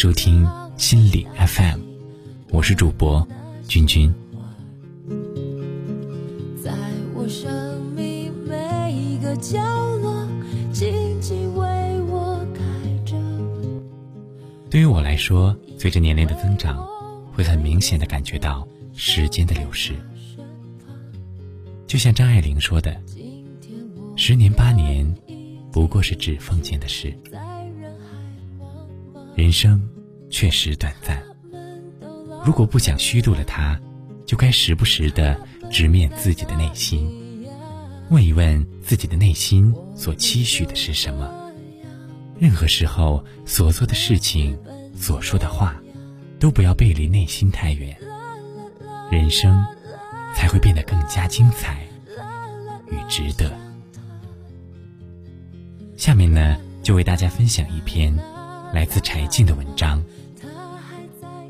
收听心理 FM，我是主播君君。在我生命每一个角落，静静为我开着。对于我来说，随着年龄的增长，会很明显的感觉到时间的流逝。就像张爱玲说的：“十年八年，不过是指缝间的事。”人生确实短暂，如果不想虚度了它，就该时不时的直面自己的内心，问一问自己的内心所期许的是什么。任何时候所做的事情、所说的话，都不要背离内心太远，人生才会变得更加精彩与值得。下面呢，就为大家分享一篇。来自柴静的文章。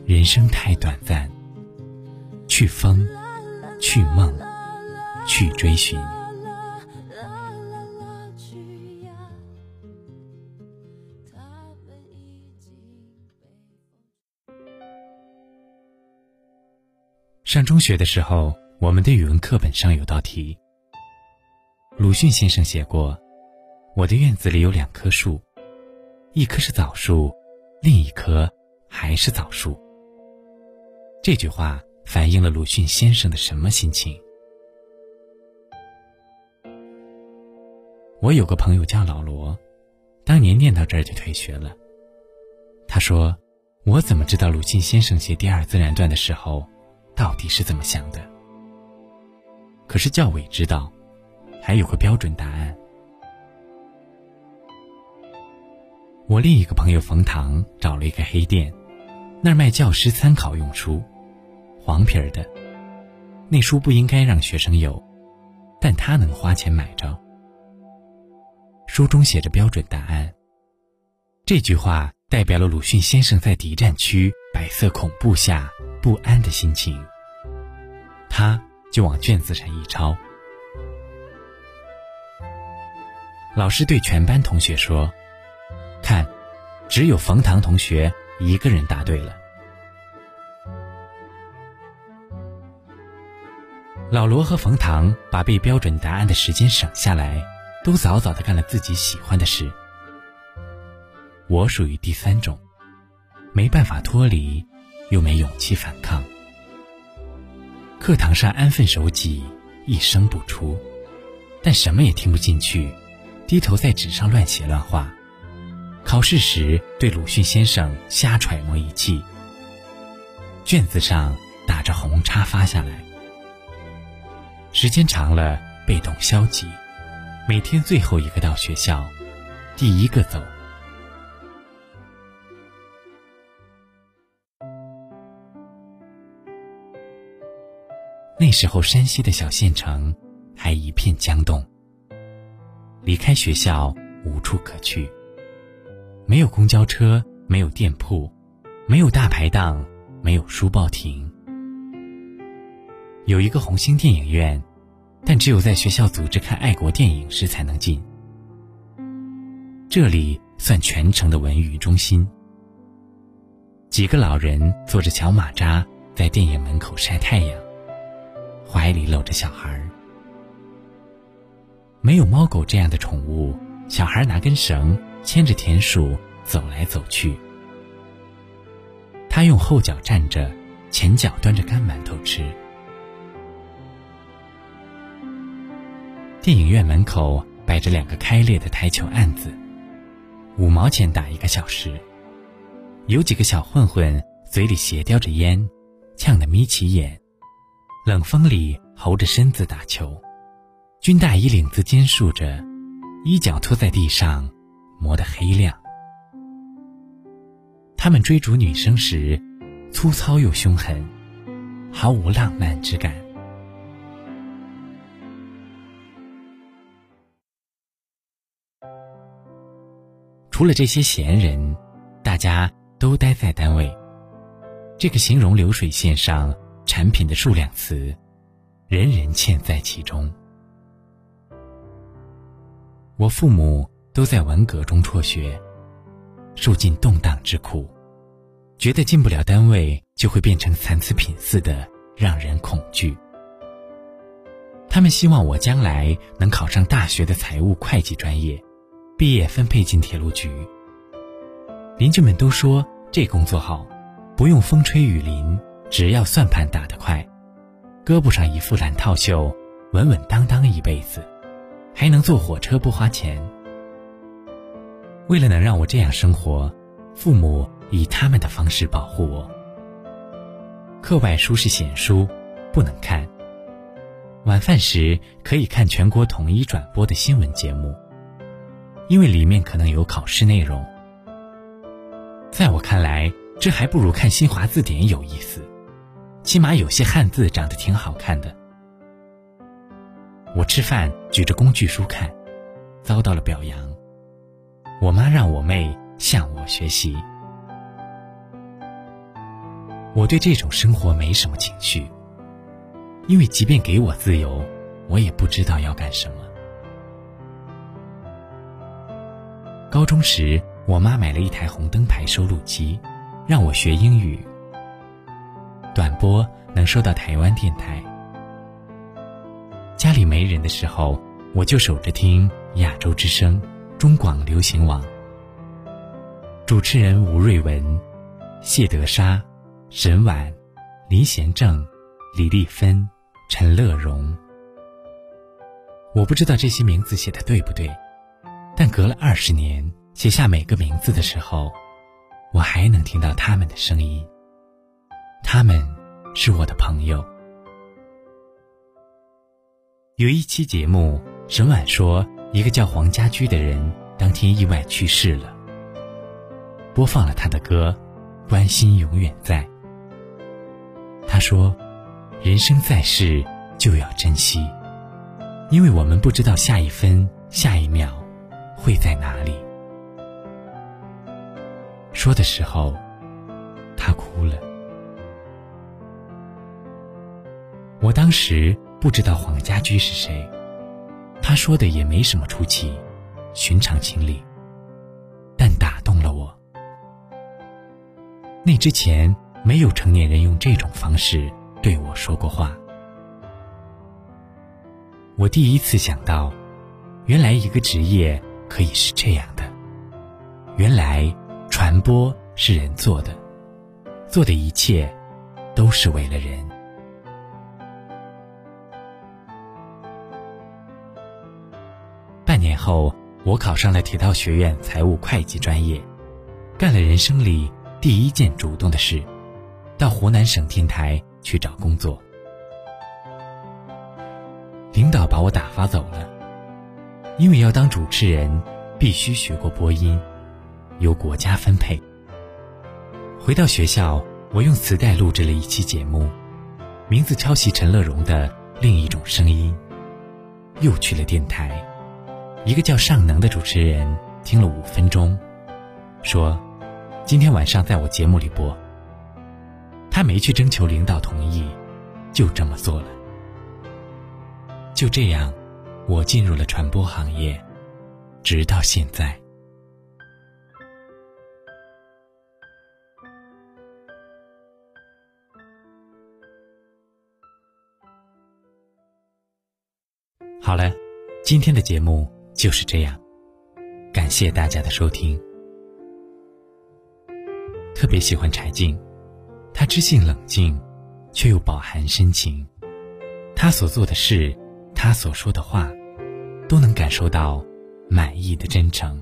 人生太短暂，去疯，去梦，去追寻。上中学的时候，我们的语文课本上有道题。鲁迅先生写过：“我的院子里有两棵树。”一棵是枣树，另一棵还是枣树。这句话反映了鲁迅先生的什么心情？我有个朋友叫老罗，当年念到这儿就退学了。他说：“我怎么知道鲁迅先生写第二自然段的时候，到底是怎么想的？”可是教委知道，还有个标准答案。我另一个朋友冯唐找了一个黑店，那儿卖教师参考用书，黄皮儿的，那书不应该让学生有，但他能花钱买着。书中写着标准答案。这句话代表了鲁迅先生在敌占区白色恐怖下不安的心情。他就往卷子上一抄。老师对全班同学说。看，只有冯唐同学一个人答对了。老罗和冯唐把背标准答案的时间省下来，都早早的干了自己喜欢的事。我属于第三种，没办法脱离，又没勇气反抗。课堂上安分守己，一声不出，但什么也听不进去，低头在纸上乱写乱画。考试时对鲁迅先生瞎揣摩一气，卷子上打着红叉发下来。时间长了，被动消极，每天最后一个到学校，第一个走。那时候山西的小县城还一片江冻，离开学校无处可去。没有公交车，没有店铺，没有大排档，没有书报亭。有一个红星电影院，但只有在学校组织看爱国电影时才能进。这里算全城的文娱中心。几个老人坐着小马扎在电影门口晒太阳，怀里搂着小孩。没有猫狗这样的宠物，小孩拿根绳。牵着田鼠走来走去，他用后脚站着，前脚端着干馒头吃。电影院门口摆着两个开裂的台球案子，五毛钱打一个小时。有几个小混混嘴里斜叼着烟，呛得眯起眼，冷风里猴着身子打球，军大衣领子尖竖着，衣角拖在地上。磨得黑亮。他们追逐女生时，粗糙又凶狠，毫无浪漫之感。除了这些闲人，大家都待在单位。这个形容流水线上产品的数量词，人人嵌在其中。我父母。都在文革中辍学，受尽动荡之苦，觉得进不了单位就会变成残次品似的，让人恐惧。他们希望我将来能考上大学的财务会计专业，毕业分配进铁路局。邻居们都说这工作好，不用风吹雨淋，只要算盘打得快，胳膊上一副蓝套袖，稳稳当当一辈子，还能坐火车不花钱。为了能让我这样生活，父母以他们的方式保护我。课外书是闲书，不能看。晚饭时可以看全国统一转播的新闻节目，因为里面可能有考试内容。在我看来，这还不如看新华字典有意思，起码有些汉字长得挺好看的。我吃饭举着工具书看，遭到了表扬。我妈让我妹向我学习。我对这种生活没什么情绪。因为即便给我自由，我也不知道要干什么。高中时，我妈买了一台红灯牌收录机，让我学英语。短波能收到台湾电台。家里没人的时候，我就守着听亚洲之声、中广流行网。主持人吴瑞文、谢德沙、沈婉、林贤正、李丽芬。陈乐融，我不知道这些名字写的对不对，但隔了二十年，写下每个名字的时候，我还能听到他们的声音。他们是我的朋友。有一期节目，沈婉说一个叫黄家驹的人当天意外去世了，播放了他的歌《关心永远在》。他说。人生在世，就要珍惜，因为我们不知道下一分、下一秒会在哪里。说的时候，他哭了。我当时不知道黄家驹是谁，他说的也没什么出奇，寻常情理，但打动了我。那之前，没有成年人用这种方式。对我说过话，我第一次想到，原来一个职业可以是这样的。原来传播是人做的，做的一切都是为了人。年后，我考上了铁道学院财务会计专业，干了人生里第一件主动的事，到湖南省电台。去找工作，领导把我打发走了，因为要当主持人，必须学过播音，由国家分配。回到学校，我用磁带录制了一期节目，名字抄袭陈乐融的《另一种声音》，又去了电台，一个叫尚能的主持人听了五分钟，说：“今天晚上在我节目里播。”他没去征求领导同意，就这么做了。就这样，我进入了传播行业，直到现在。好了，今天的节目就是这样，感谢大家的收听。特别喜欢柴静。她知性冷静，却又饱含深情。她所做的事，她所说的话，都能感受到满意的真诚。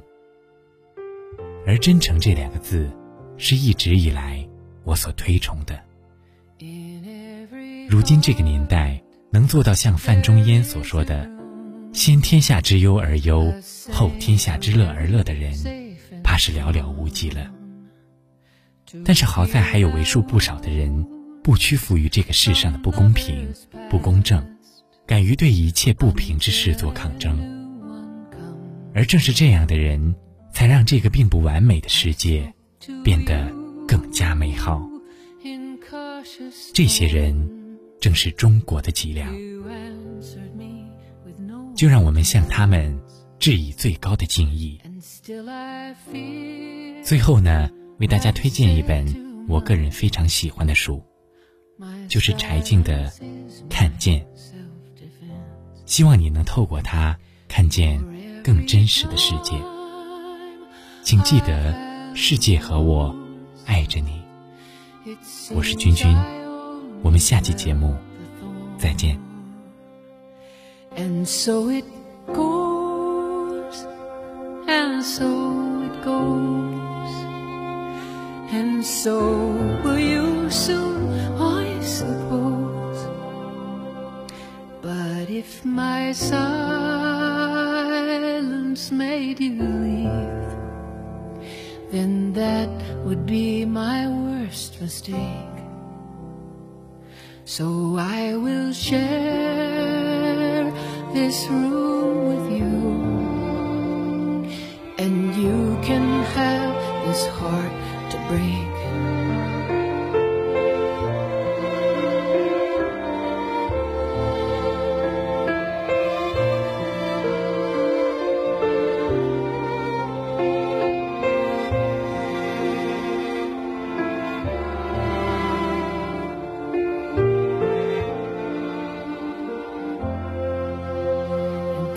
而真诚这两个字，是一直以来我所推崇的。如今这个年代，能做到像范仲淹所说的“先天下之忧而忧，后天下之乐而乐”的人，怕是寥寥无几了。但是好在还有为数不少的人，不屈服于这个世上的不公平、不公正，敢于对一切不平之事做抗争。而正是这样的人，才让这个并不完美的世界变得更加美好。这些人，正是中国的脊梁。就让我们向他们致以最高的敬意。最后呢，为大家推荐一本我个人非常喜欢的书，就是柴静的《看见》，希望你能透过它看见更真实的世界。请记得，世界和我爱着你。我是君君，我们下期节目再见。And so it goes, and so it goes, and so will you soon, I suppose. But if my silence made you leave, then that would be my worst mistake. So I will share this room with you, and you can have this heart to break.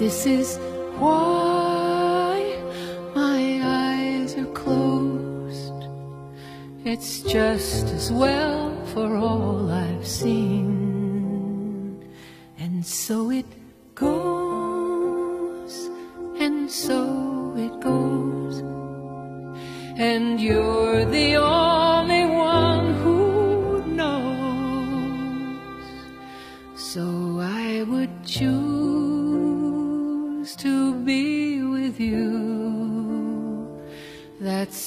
This is why my eyes are closed. It's just as well for all I've seen. And so it goes, and so it goes. And you're the only one who knows. So I would choose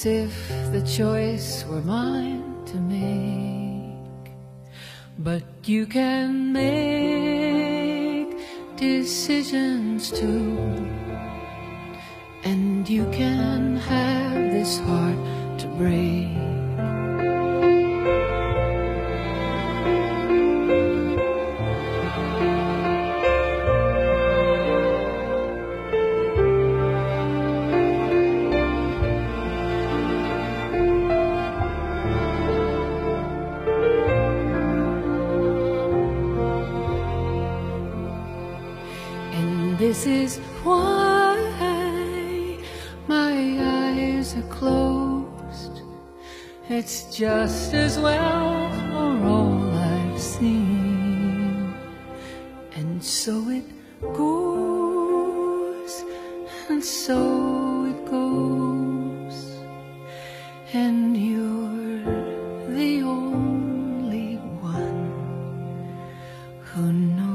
If the choice were mine to make. But you can make decisions too. And you can have this heart to break. closed. It's just as well for all I've seen. And so it goes, and so it goes. And you're the only one who knows.